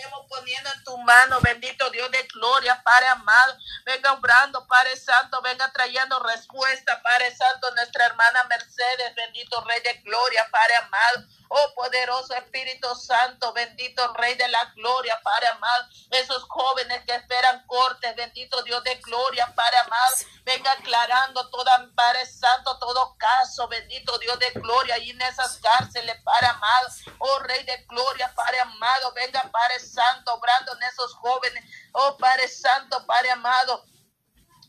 tema poniendo en tu mano, bendito Dios de gloria, Padre amado. Venga obrando, Padre Santo, venga trayendo respuesta, Padre Santo, nuestra hermana Mercedes, bendito Rey de gloria, Padre amado. Oh poderoso Espíritu Santo, bendito Rey de la gloria, Padre amado. Esos jóvenes que esperan cortes, bendito Dios de gloria, Padre amado. Venga aclarando toda, Padre Santo, todo caso, bendito Dios de gloria, y en esas cárceles, Padre amado. Oh Rey de gloria, Padre amado. Venga, Padre Santo, obrando en esos jóvenes. Oh Padre Santo, Padre amado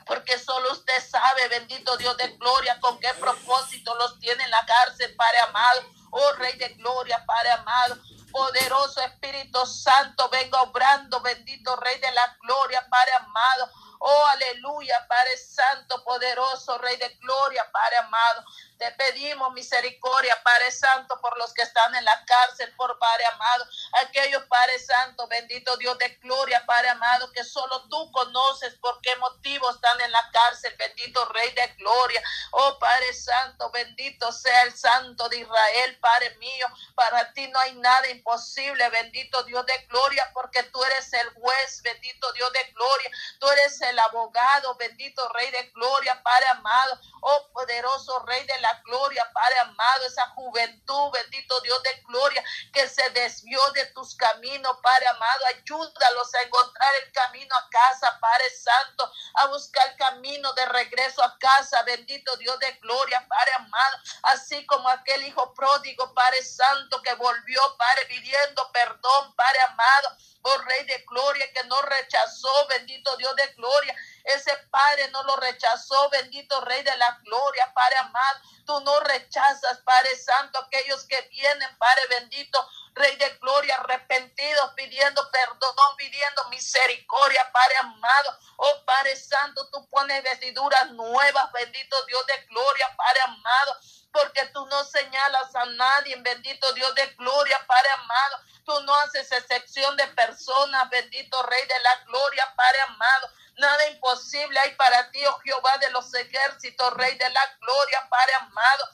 porque solo usted sabe, bendito Dios de gloria, con qué propósito los tiene en la cárcel, Padre amado. Oh Rey de Gloria, Padre amado. Poderoso Espíritu Santo, venga obrando, bendito Rey de la Gloria, Padre amado. Oh, aleluya, Padre Santo, poderoso, Rey de Gloria, Padre amado. Te pedimos misericordia, Padre Santo, por los que están en la cárcel, por Padre amado. Aquellos, Padre Santo, bendito Dios de gloria, Padre amado, que solo tú conoces por qué motivo están en la cárcel, bendito Rey de gloria. Oh, Padre Santo, bendito sea el Santo de Israel, Padre mío. Para ti no hay nada imposible, bendito Dios de gloria, porque tú eres el juez, bendito Dios de gloria. Tú eres el abogado, bendito Rey de gloria, Padre amado. Oh, poderoso Rey de la gloria, Padre amado, esa juventud, bendito Dios de gloria, que se desvió de tus caminos, Padre amado, ayúdalos a encontrar el camino a casa, Padre Santo, a buscar el camino de regreso a casa, bendito Dios de gloria, Padre amado, así como aquel hijo pródigo, Padre Santo, que volvió, Padre, pidiendo perdón, Padre amado, oh Rey de gloria, que no rechazó, bendito Dios de gloria, ese Padre no lo rechazó, bendito Rey de la gloria, Padre amado. Tú no rechazas, Padre Santo, aquellos que vienen, Padre bendito, Rey de gloria, arrepentidos, pidiendo perdón, pidiendo misericordia, Padre amado. Oh Padre Santo, tú pones vestiduras nuevas, bendito Dios de gloria, Padre amado porque tú no señalas a nadie, bendito Dios de gloria, Padre amado. Tú no haces excepción de personas, bendito Rey de la gloria, Padre amado. Nada imposible hay para ti, oh Jehová de los ejércitos, Rey de la gloria, Padre amado.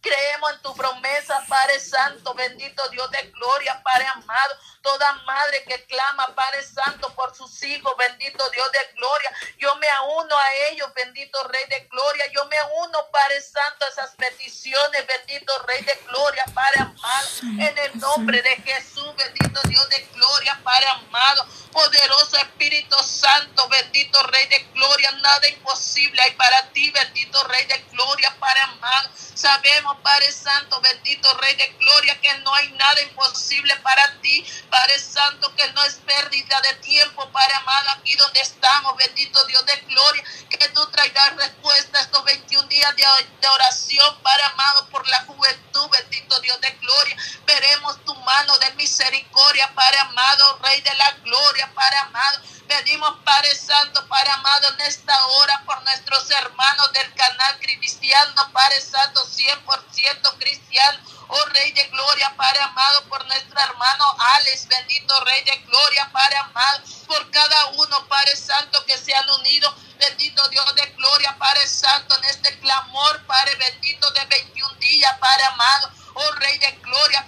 Creemos en tu promesa, Padre Santo, bendito Dios de gloria, Padre amado. Toda madre que clama, Padre Santo, por sus hijos, bendito Dios de gloria. Yo me uno a ellos, bendito Rey de gloria. Yo me uno, Padre Santo, a esas peticiones, bendito Rey de gloria, Padre amado. En el nombre de Jesús, bendito Dios de gloria, Padre amado. Poderoso Espíritu Santo, bendito Rey de gloria. Nada imposible hay para ti, bendito Rey de gloria, Padre amado. Sabemos, Padre Santo, bendito Rey de gloria, que no hay nada imposible para ti. Padre Santo, que no es pérdida de tiempo, Padre amado, aquí donde estamos, bendito Dios de gloria, que tú traigas respuesta estos 21 días de, oración, Padre amado, por la juventud, bendito Dios de gloria. Veremos tu mano de misericordia, Padre amado, Rey de la gloria, Padre amado. Pedimos, Padre Santo, Padre amado, en esta hora por nuestros hermanos del canal cristiano, Padre Santo, 100% cristiano Oh Rey de Gloria, Padre amado, por nuestro hermano Alex, bendito Rey de Gloria, Padre amado, por cada uno, Padre Santo, que se han unido. Bendito Dios de gloria, Padre Santo, en este clamor, Padre bendito de 21 días, Padre amado. Oh Rey de Gloria,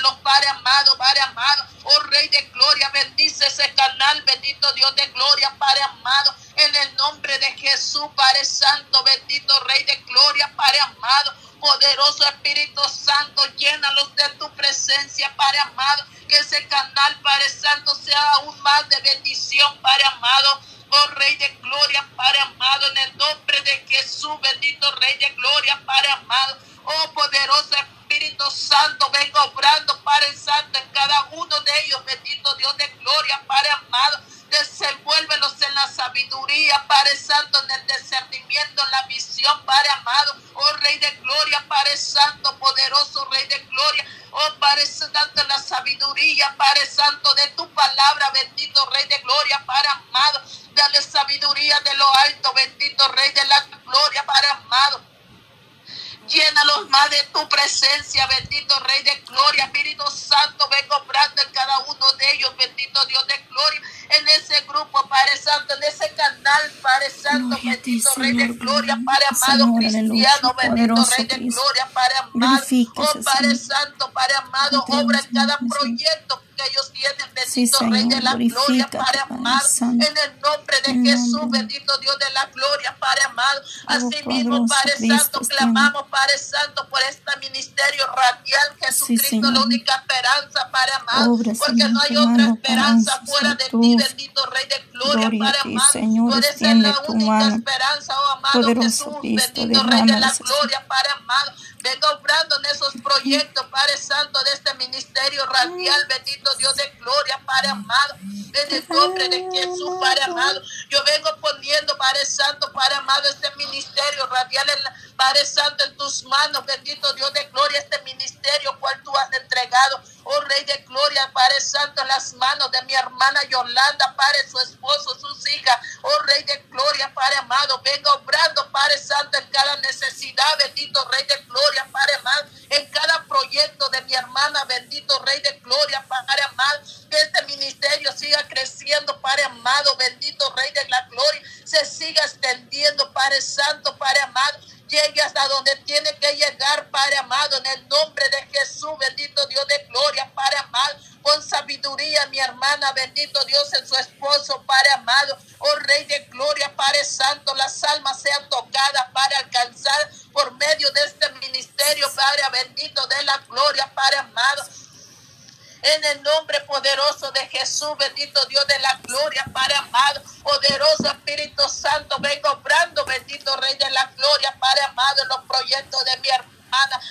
los Padre amado, Padre amado. Oh Rey de Gloria, bendice ese canal, bendito Dios de Gloria, Padre amado. En el nombre de Jesús, Padre Santo, bendito Rey de Gloria, Padre amado. Poderoso Espíritu Santo, llénalos de tu presencia, Padre amado. Que ese canal, Padre Santo, sea aún más de bendición, Padre amado. Oh Rey de Gloria, Padre amado, en el nombre de Jesús, bendito Rey de Gloria, Padre amado. Oh poderoso Espíritu Santo, venga obrando, Padre Santo, en cada uno de ellos, bendito Dios de Gloria, Padre amado. Desenvuélvelos en la sabiduría, Padre Santo, en el discernimiento, en la visión, Padre amado, oh Rey de Gloria, Padre Santo, poderoso Rey de Gloria, oh Padre Santo, en la sabiduría, Padre Santo, de tu palabra, bendito Rey de Gloria, Padre amado, dale sabiduría de lo alto, bendito Rey de la Gloria, Padre amado. Llénalos más de tu presencia, bendito Rey de Gloria, Espíritu Santo, ven comprando en cada uno de ellos, bendito Dios de Gloria, en ese grupo, Padre Santo, en ese canal, Padre Santo, bendito Rey de Gloria, Padre amado, cristiano, bendito Rey de Gloria, Padre amado, oh Padre Santo, Padre amado, obra en cada proyecto que ellos bendito Rey de la Gloria, Padre amado. En el nombre de Jesús, bendito Dios de la Gloria, Padre amado. Así mismo, Padre Santo, clamamos, Padre Santo, por este ministerio radial, Jesucristo, la única esperanza, Padre amado. porque no hay otra esperanza fuera de ti, bendito Rey de Gloria, Padre amado. Tú eres la única esperanza, oh amado Jesús, bendito Rey de la Gloria, Padre amado. Venga obrando en esos proyectos, Padre Santo, de este ministerio radial, bendito Dios de gloria, Padre amado. En el nombre de Jesús, Padre amado. Yo vengo poniendo, Padre Santo, Padre amado, este ministerio radial, en Padre Santo, en tus manos, bendito Dios de gloria, este ministerio cual tú has entregado. Oh Rey de Gloria, Padre Santo, en las manos de mi hermana Yolanda, Padre, su esposo, sus hijas. Oh Rey de Gloria, Padre amado, venga obrando, Padre Santo, en cada necesidad, bendito Rey de Gloria, Padre amado, en cada proyecto de mi hermana, bendito Rey de Gloria, Padre amado, que este ministerio siga creciendo, Padre amado, bendito Rey de la Gloria, se siga extendiendo, Padre Santo, Padre amado. Llegue hasta donde tiene que llegar, Padre amado, en el nombre de Jesús, bendito Dios de gloria, Padre amado, con sabiduría, mi hermana, bendito Dios en su esposo, Padre amado, oh Rey de gloria, Padre santo, las almas sean tocadas para alcanzar por medio de este ministerio, Padre bendito de la gloria, Padre amado, en el nombre poderoso de Jesús, bendito Dios de la gloria, Padre amado, poderoso Espíritu Santo, vengo obrando, bendito Rey de la gloria, Padre amado, en los proyectos de mi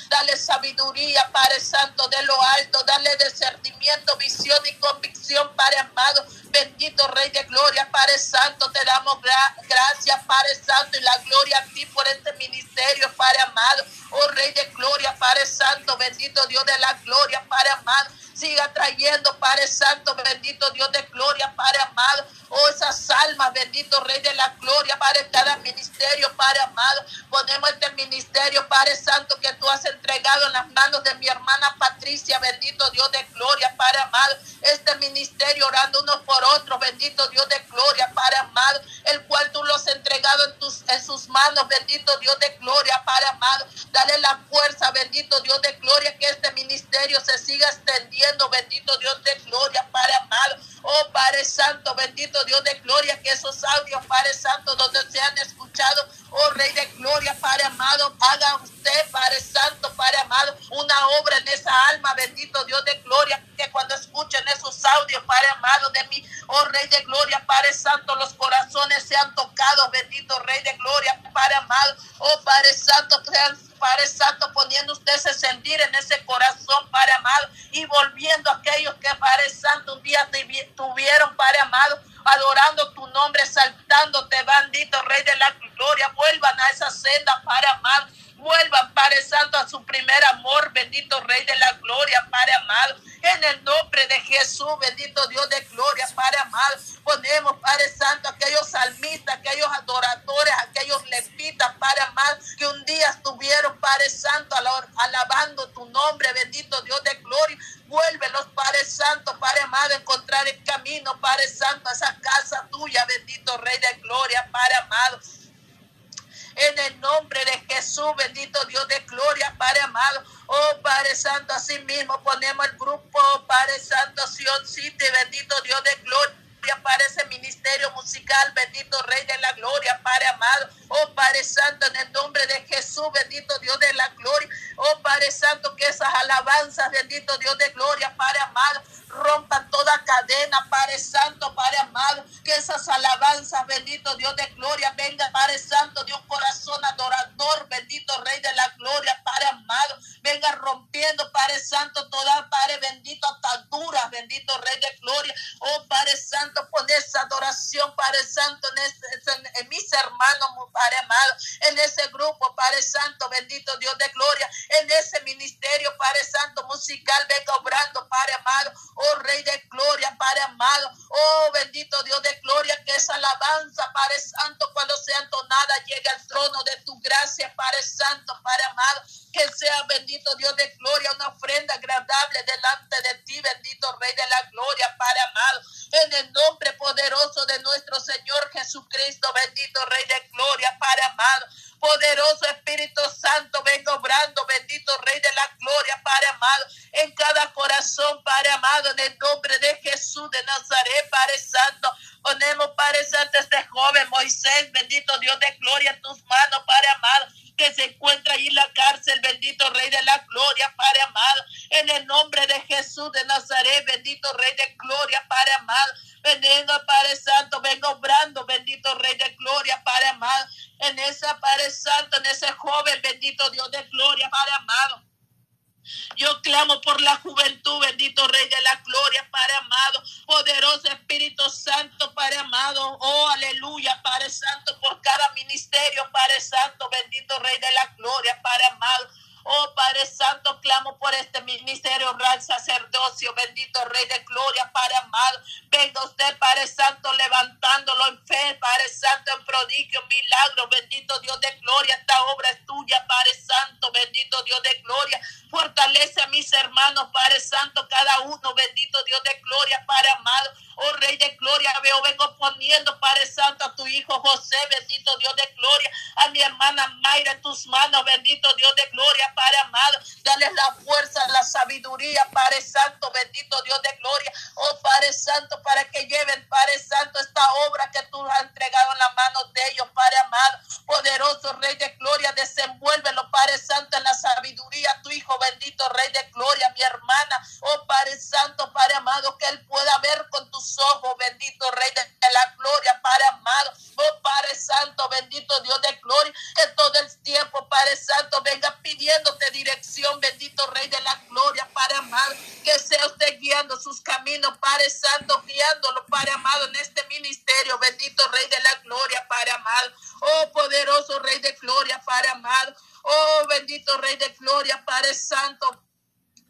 Dale sabiduría, Padre Santo, de lo alto. Dale discernimiento, visión y convicción, Padre amado. Bendito Rey de Gloria, Padre Santo. Te damos gracias, Padre Santo, y la gloria a ti por este ministerio, Padre amado. Oh Rey de Gloria, Padre Santo. Bendito Dios de la gloria, Padre amado siga trayendo, Padre Santo, bendito Dios de gloria, Padre amado. Oh, esas almas, bendito Rey de la gloria, Padre, cada ministerio, Padre amado. Ponemos este ministerio, Padre Santo, que tú has entregado en las manos de mi hermana Patricia, bendito Dios de gloria, Padre amado. Este ministerio orando unos por otros, bendito Dios de gloria, Padre amado, el cual tú los has entregado en, tus, en sus manos, bendito Dios de gloria, Padre amado. Dale la fuerza, bendito Dios de gloria, que este ministerio se siga extendiendo bendito Dios de gloria, Padre amado. Oh Padre Santo, bendito Dios de gloria, que esos audios, Padre Santo, donde se han escuchado, oh Rey de gloria, Padre amado, haga usted, Padre Santo, Padre amado, una obra en esa alma, bendito Dios de gloria, que cuando esos audios, Padre amado de mí, oh Rey de gloria, Padre Santo, los corazones sean tocados, bendito Rey de gloria, Padre amado, oh Padre Santo, Padre Santo, poniendo usted ese sentir en ese corazón, Padre amado, y volviendo a aquellos que, Padre Santo, un día tuvieron, Padre amado, adorando tu nombre, saltándote, bendito Rey de la gloria, vuelvan a esa senda, Padre amado, vuelvan, Padre Santo, a su primer amor, bendito Rey de la gloria, Padre amado, en el nombre de Jesús, bendito Dios de gloria, Padre amado, ponemos, Padre Santo, aquellos salmistas, aquellos adoradores, aquellos lepitas, Padre amado, que un día estuvieron, Padre Santo, alabando tu nombre, bendito Dios de gloria, vuélvelos, Padre Santo, Padre amado, encontrar el camino, Padre Santo, a esa casa tuya, bendito Rey de gloria, Padre amado, en el nombre de Jesús, bendito Dios de gloria, Padre amado. Oh Padre Santo, así mismo ponemos el grupo, Padre Santo, Sion City, bendito Dios de gloria para ese ministerio musical, bendito Rey de la Gloria, Padre amado. Oh Padre Santo, en el nombre de Jesús, bendito Dios de la Gloria. Oh Padre Santo, que esas alabanzas, bendito Dios de Gloria, Padre amado, rompan toda cadena, Padre Santo, Padre amado. Que esas alabanzas, bendito Dios de Gloria, venga, Padre Santo, un corazón adorador, bendito Rey de la Gloria, Padre amado. Venga rompiendo, Padre Santo, toda, Padre bendito, ataduras, bendito Rey de Gloria. Oh Padre Santo pon esa adoración, Padre Santo, en, mis hermanos, Padre amado, en ese grupo, Padre Santo, bendito Dios de gloria, en ese ministerio, Padre Santo, musical, venga obrando, Padre amado, oh Rey de gloria, Padre amado, oh bendito Dios de gloria, que esa alabanza, Padre Santo, cuando sea entonada, llegue al trono de tu gracia, Padre Santo, Padre amado, que sea bendito Dios de gloria, una ofrenda agradable delante de ti, bendito Rey de la gloria, Padre amado, en el poderoso de nuestro Señor Jesucristo, bendito Rey de Gloria, Padre amado. Poderoso Espíritu Santo, venga obrando, bendito Rey de la Gloria, Padre amado, en cada corazón, Padre amado, en el nombre de Jesús de Nazaret, Padre Santo. Ponemos, Padre Santo, este joven Moisés, bendito Dios de gloria, tus manos, Padre amado que se encuentra ahí en la cárcel, bendito Rey de la Gloria, Padre amado, en el nombre de Jesús de Nazaret, bendito Rey de Gloria, Padre amado, venga Padre Santo, venga obrando, bendito Rey de Gloria, Padre amado, en esa Padre Santo, en ese joven, bendito Dios de Gloria, Padre amado. Yo clamo por la juventud, bendito Rey de la Gloria, Padre amado, poderoso Espíritu Santo, Padre amado, oh aleluya, Padre Santo, por cada ministerio, Padre Santo, bendito Rey de la Gloria, Padre amado. Oh Padre Santo, clamo por este ministerio real sacerdocio, bendito Rey de Gloria, Padre amado. Venga usted, Padre Santo, levantándolo en fe, Padre Santo, en prodigio, milagro, bendito Dios de gloria. Esta obra es tuya, Padre Santo, bendito Dios de gloria. Fortalece a mis hermanos, Padre Santo, cada uno, bendito Dios de gloria, Padre amado. Oh Rey de gloria, veo, vengo poniendo, Padre Santo, a tu hijo José, bendito Dios de gloria, a mi hermana Mayra en tus manos, bendito Dios de gloria, Padre amado. Dale la fuerza, la sabiduría, Padre Santo, bendito Dios de gloria. Oh Padre Santo, para que lleven, Padre Santo, esta obra que tú has entregado en las manos de ellos, Padre amado. Poderoso Rey de gloria, desenvuélvelo, Padre Santo, en la sabiduría, tu hijo bendito Rey de gloria, mi hermana. Oh Padre Santo, Padre amado, que él pueda ver con tus ojos, bendito Rey de la gloria, Padre amado. Oh Padre Santo, bendito Dios gloria, que todo el tiempo, Padre Santo, venga pidiéndote dirección, bendito Rey de la gloria, Padre amado. Que sea usted guiando sus caminos, Padre Santo, guiándolo, Padre amado, en este ministerio, bendito Rey de la gloria, Padre amado. Oh poderoso Rey de gloria, Padre amado. Oh bendito Rey de gloria, Padre Santo.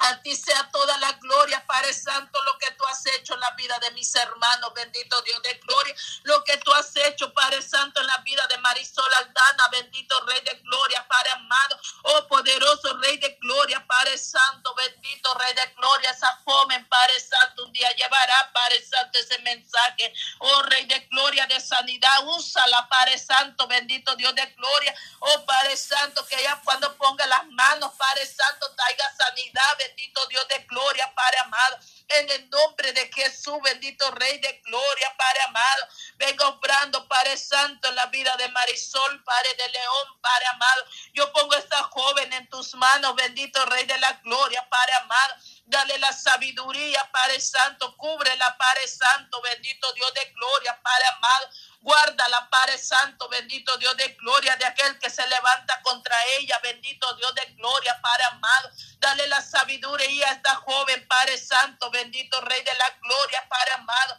A ti sea toda la gloria, Padre Santo, lo que tú has hecho en la vida de mis hermanos, bendito Dios de gloria, lo que tú has hecho, Padre Santo, en la vida de Marisol Aldana, bendito Rey de gloria, Padre amado, oh poderoso Rey de gloria, Padre Santo, bendito Rey de gloria, esa joven, Padre Santo, un día llevará, Padre Santo, ese mensaje, oh Rey de gloria, de sanidad, úsala, Padre Santo, bendito Dios de gloria, oh Padre Santo, que ella cuando ponga las manos, Padre Santo, traiga sanidad, bendito Dios de gloria, Padre amado. En el nombre de Jesús, bendito Rey de gloria, Padre amado. Venga obrando, Padre Santo, en la vida de Marisol, Padre de León, Padre amado. Yo pongo esta joven en tus manos, bendito Rey de la gloria, Padre amado. Dale la sabiduría, Padre Santo. Cúbrela, Padre Santo, bendito Dios de gloria, Padre amado. Guárdala, Padre Santo, bendito Dios de gloria, de aquel que se levanta contra ella, bendito Dios de gloria, Padre amado. Dale la sabiduría a esta joven, Padre Santo, bendito Rey de la gloria, Padre amado.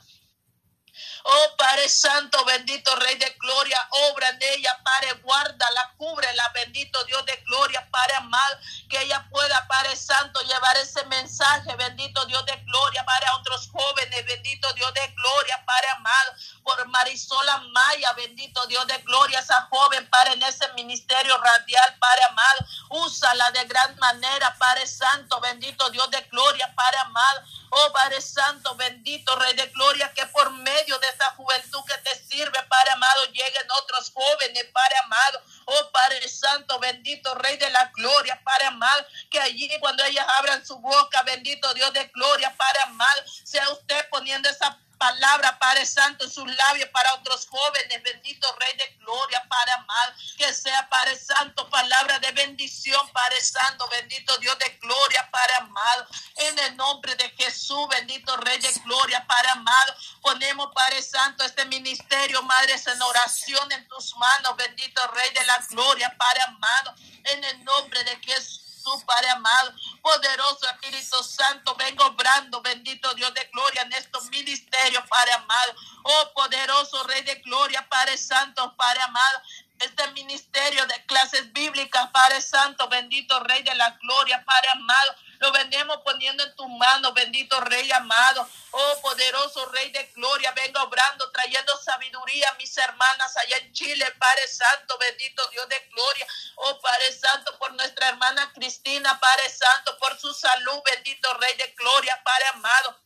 Oh Padre Santo, bendito Rey de Gloria, obra en ella, Padre, guárdala, cúbrela, bendito Dios de Gloria, Padre amado, que ella pueda, Padre Santo, llevar ese mensaje, bendito Dios de Gloria, para otros jóvenes, bendito Dios de Gloria, Padre amado, por Marisola Maya, bendito Dios de Gloria, esa joven, Padre, en ese ministerio radial, Padre amado, úsala de gran manera, Padre Santo, bendito Dios de Gloria, Padre amado, oh Padre Santo, bendito Rey de Gloria, que por medio de esa juventud que te sirve, Padre amado, lleguen otros jóvenes, Padre amado. Oh Padre Santo, bendito Rey de la Gloria, Padre amado, que allí cuando ellas abran su boca, bendito Dios de gloria, Padre amado, sea usted poniendo esa palabra, Padre Santo, en sus labios para otros jóvenes. Bendito Rey de Gloria, Padre amado. Que sea, Padre Santo, palabra de bendición, Padre Santo. Bendito Dios de gloria, Padre amado. En el nombre de Jesús, bendito Rey de Gloria, Padre amado. Ponemos, Padre Santo, este ministerio, Madre, en oración en tus manos. Bendito Rey de la Gloria, Padre amado. En el nombre de Jesús. Padre amado, poderoso Espíritu Santo, vengo obrando, bendito Dios de gloria en estos ministerios, Padre amado. Oh, poderoso Rey de gloria, Padre Santo, Padre amado este ministerio de clases bíblicas, Padre Santo, bendito Rey de la Gloria, Padre amado. Lo venimos poniendo en tus manos, bendito Rey amado. Oh, poderoso Rey de Gloria, venga obrando, trayendo sabiduría a mis hermanas allá en Chile, Padre Santo, bendito Dios de Gloria. Oh, Padre Santo, por nuestra hermana Cristina, Padre Santo, por su salud, bendito Rey de Gloria, Padre amado.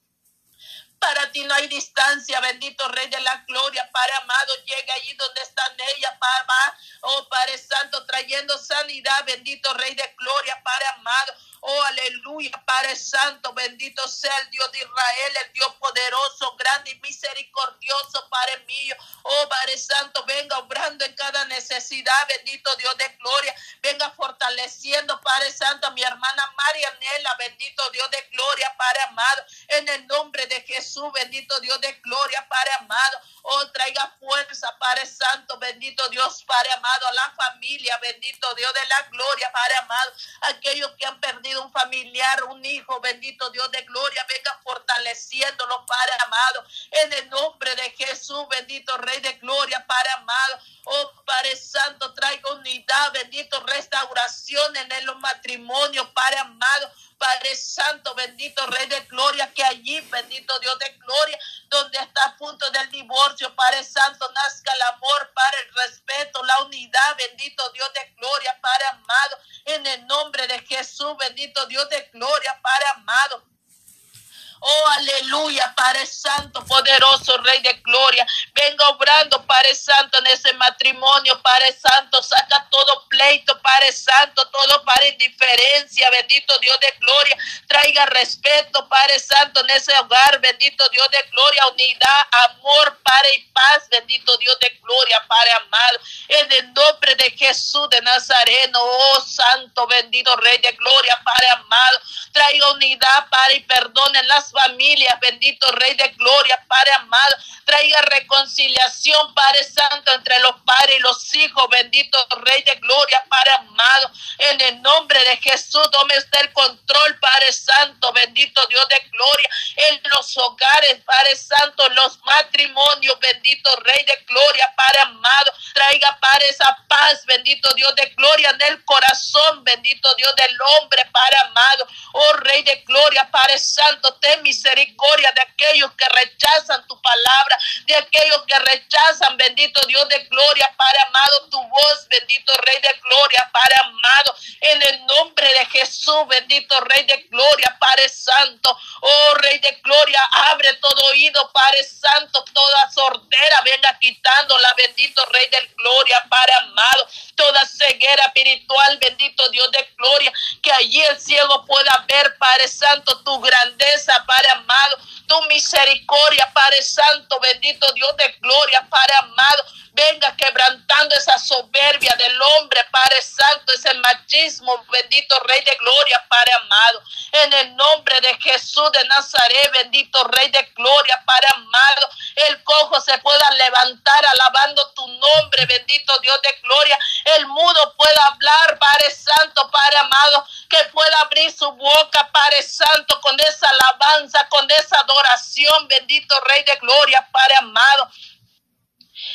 Para ti no hay distancia, bendito Rey de la Gloria, Padre amado, llega allí donde están ellas, Padre, oh Padre Santo, trayendo sanidad, bendito Rey de Gloria, Padre amado. Oh, aleluya, Padre Santo, bendito sea el Dios de Israel, el Dios poderoso, grande y misericordioso, Padre mío. Oh, Padre Santo, venga obrando en cada necesidad, bendito Dios de gloria. Venga fortaleciendo, Padre Santo, a mi hermana Marianela, bendito Dios de gloria, Padre amado. En el nombre de Jesús, bendito Dios de gloria, Padre amado. Oh, traiga fuerza, Padre Santo, bendito Dios, Padre amado, a la familia, bendito Dios de la gloria, Padre amado. Aquellos que han perdido un familiar, un hijo, bendito Dios de gloria, venga fortaleciéndolo, Padre amado, en el nombre de Jesús, bendito Rey de gloria, Padre amado. Oh Padre Santo, traiga unidad, bendito restauración en el matrimonio, Padre amado. Padre Santo, bendito Rey de Gloria, que allí, bendito Dios de Gloria, donde está a punto del divorcio, Padre Santo, nazca el amor, Padre, el respeto, la unidad, bendito Dios de Gloria, Padre amado, en el nombre de Jesús, bendito Dios de Gloria, Padre amado. Oh, aleluya, Padre Santo, poderoso Rey de Gloria. Venga obrando, Padre Santo, en ese matrimonio, Padre Santo. Saca todo pleito, Padre Santo, todo para indiferencia, bendito Dios de Gloria. Traiga respeto, Padre Santo, en ese hogar, bendito Dios de Gloria, unidad, amor, Padre y paz, bendito Dios de Gloria, Padre amado. En el nombre de Jesús de Nazareno, oh Santo, bendito Rey de Gloria, Padre amado. Traiga unidad, Padre, y perdón en las familias, bendito Rey de Gloria, Padre amado, traiga reconciliación, Padre Santo, entre los padres y los hijos, bendito Rey de Gloria, Padre amado, en el nombre de Jesús, tome usted el control, Padre Santo, bendito Dios de Gloria, en los hogares, Padre Santo, los matrimonios, bendito Rey de Gloria, Padre amado, traiga, Padre, esa paz, bendito Dios de Gloria, en el corazón, bendito Dios del hombre, Padre amado, oh Rey de Gloria, Padre Santo, ten misericordia de aquellos que rechazan tu palabra, de aquellos que rechazan, bendito Dios de gloria, Padre amado, tu voz, bendito Rey de gloria, Padre amado, en el nombre de Jesús, bendito Rey de gloria, Padre Santo, oh Rey de gloria, abre todo oído, Padre Santo, toda sordera, venga quitándola, bendito Rey de gloria, Padre amado, toda ceguera espiritual, bendito Dios de gloria, que allí el ciego pueda ver, Padre Santo, tu grandeza, Padre amado, tu misericordia, Padre Santo, bendito Dios de gloria, Padre amado, venga quebrantando esa soberbia del hombre, Padre Santo, ese machismo, bendito Rey de Gloria, Padre amado. En el nombre de Jesús de Nazaret, bendito Rey de Gloria, Padre amado, el cojo se pueda levantar alabando tu nombre, bendito Dios de Gloria. El mudo pueda hablar, Padre Santo, Padre amado, que pueda abrir su boca, Padre Santo, con esa alabanza, con esa adoración, bendito Rey de Gloria, Padre amado.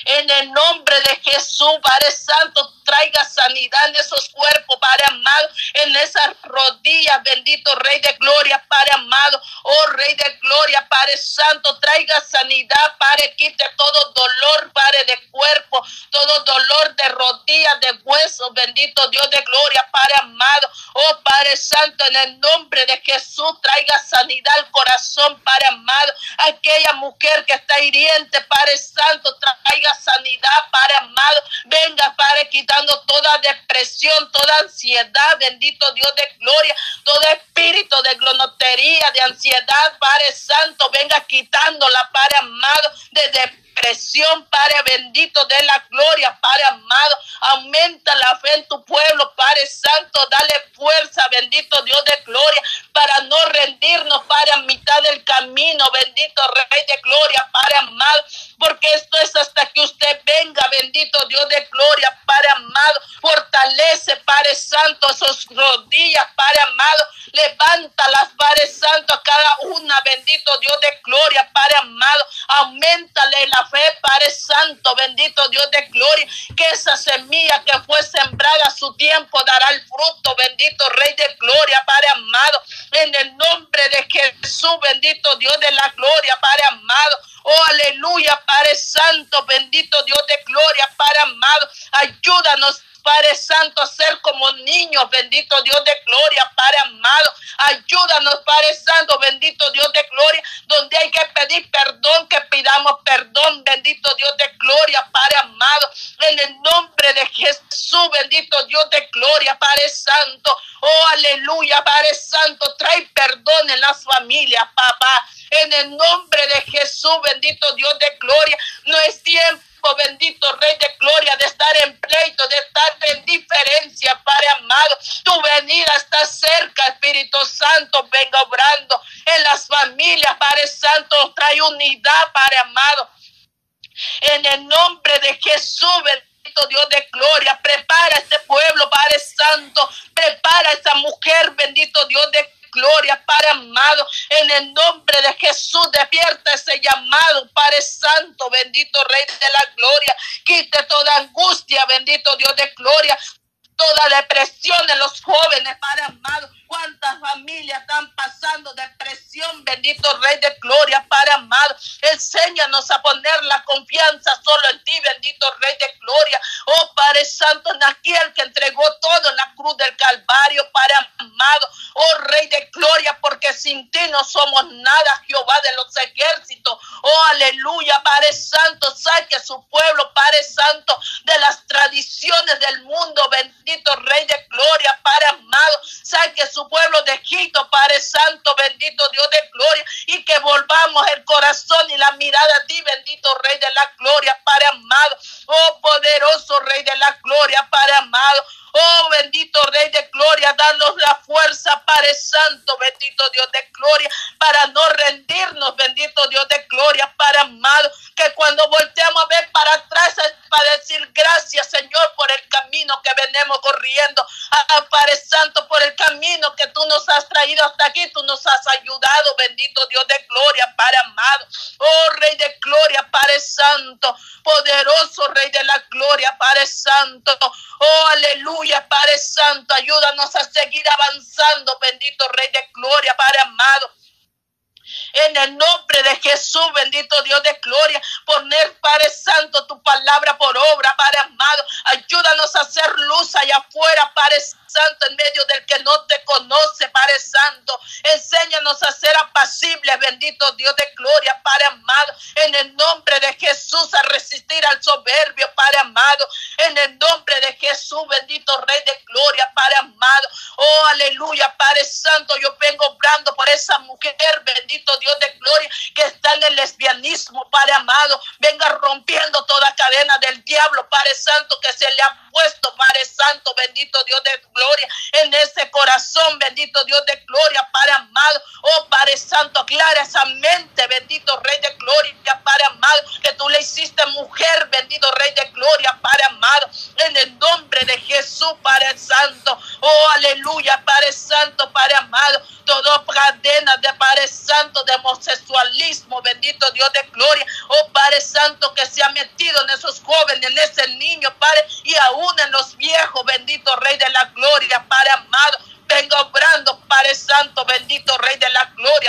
En el nombre de Jesús, Padre Santo, traiga sanidad en esos cuerpos, Padre amado, en esas rodillas, bendito Rey de Gloria, Padre amado, oh Rey de Gloria, Padre Santo, traiga sanidad, Padre, quite todo dolor, Padre de cuerpo, todo dolor de rodillas, de huesos, bendito Dios de Gloria, Padre amado, oh Padre Santo, en el nombre de Jesús, traiga sanidad al corazón, Padre amado, aquella mujer que está hiriente, Padre Santo, traiga sanidad, Padre amado. Venga, Padre, quitando toda depresión, toda ansiedad, bendito Dios de gloria, todo espíritu de glonotería, de ansiedad, Padre Santo, venga quitándola, Padre amado, de depresión, Padre bendito de la gloria, Padre amado. Aumenta la fe en tu pueblo, Padre Santo. Dale fuerza, bendito Dios de gloria, para no rendirnos, Padre, a mitad del camino, bendito Rey de gloria, Padre amado. Porque esto es hasta que usted venga, bendito Dios de gloria, Padre amado. Fortalece, Padre Santo, sus rodillas, Padre amado. Levántalas, Padre Santo, a cada una, bendito Dios de gloria, Padre amado. Aumentale la fe, Padre Santo, bendito Dios de gloria, que esa semilla que fue sembrada a su tiempo dará el fruto, bendito Rey de gloria, Padre amado, en el nombre de Jesús, bendito Dios de la gloria, Padre amado, oh aleluya, Padre Santo, bendito Dios de gloria, Padre amado, ayúdanos Padre Santo, ser como niños, bendito Dios de gloria, Padre amado. Ayúdanos, Padre Santo, bendito Dios de gloria, donde hay que pedir perdón, que pidamos perdón, bendito Dios de gloria, Padre amado. En el nombre de Jesús, bendito Dios de gloria, Padre Santo. Oh, aleluya, Padre Santo, trae perdón en las familias, papá. En el nombre de Jesús, bendito Dios de gloria, no es tiempo bendito Rey de Gloria, de estar en pleito, de estar en diferencia, Padre amado. Tu venida está cerca, Espíritu Santo, venga obrando en las familias, Padre Santo, trae unidad, Padre amado. En el nombre de Jesús, bendito Dios de gloria, prepara este pueblo, Padre Santo, prepara a esa mujer, bendito Dios de gloria, Padre amado, en el nombre de Jesús, despierta ese llamado, Padre Santo, bendito Rey de la gloria, quite toda angustia, bendito Dios de gloria, toda depresión en los jóvenes, Padre amado. Cuántas familias están pasando depresión, bendito Rey de Gloria, Padre amado. Enséñanos a poner la confianza solo en ti, bendito Rey de Gloria. Oh Padre Santo, en aquel que entregó todo en la cruz del Calvario, Padre amado. Oh Rey de Gloria, porque sin ti no somos nada, Jehová de los ejércitos. Oh aleluya, Padre Santo, saque a su pueblo, Padre Santo, de las tradiciones del mundo, bendito Rey de Gloria, Padre amado. Saque su pueblo de Egipto, Padre Santo, bendito Dios de gloria, y que volvamos el corazón y la mirada a ti, bendito Rey de la gloria, Padre amado, oh poderoso Rey de la gloria, Padre amado, Oh, bendito Rey de Gloria, danos la fuerza, Padre Santo, bendito Dios de Gloria, para no rendirnos, bendito Dios de Gloria, Padre amado, que cuando volteamos a ver para atrás para decir gracias, Señor, por el camino que venimos corriendo. Ah, Padre Santo, por el camino que tú nos has traído hasta aquí, tú nos has ayudado, bendito Dios de Gloria, Padre amado. Oh, Gloria, Padre Santo, poderoso Rey de la Gloria, Padre Santo. Oh, aleluya Padre Santo, ayúdanos a seguir avanzando, bendito Rey de Gloria, Padre amado. En el nombre de Jesús, bendito Dios de gloria, poner, Padre Santo, tu palabra por obra, Padre amado. Ayúdanos a hacer luz allá afuera, Padre Santo, en medio del que no te conoce, Padre Santo. Enséñanos a ser apacibles, bendito Dios de gloria, Padre amado. En el nombre de Jesús, a resistir al soberbio, Padre amado. En el nombre de Jesús, bendito Rey de gloria, Padre amado. Oh, aleluya, Padre Santo. Yo vengo obrando por esa mujer, Dios de gloria, que está en el lesbianismo, Padre amado. Venga rompiendo toda cadena del diablo, Padre Santo, que se le ha puesto, Padre Santo, bendito Dios de gloria en ese corazón, bendito Dios de gloria, Padre amado. Oh Padre Santo, aclara esa mente, bendito Rey de gloria, Padre amado, que tú le hiciste mujer, bendito Rey de gloria, Padre amado, en el nombre de Jesús, Padre Santo. Oh aleluya, Padre Santo, Padre amado, todo cadena de Padre Santo, de homosexualismo, bendito Dios de gloria. Oh Padre Santo, que se ha metido en esos jóvenes, en ese niño, Padre, y aún Reúnenos, viejos, bendito Rey de la Gloria, Padre amado. Venga obrando, Padre Santo, bendito Rey de la Gloria.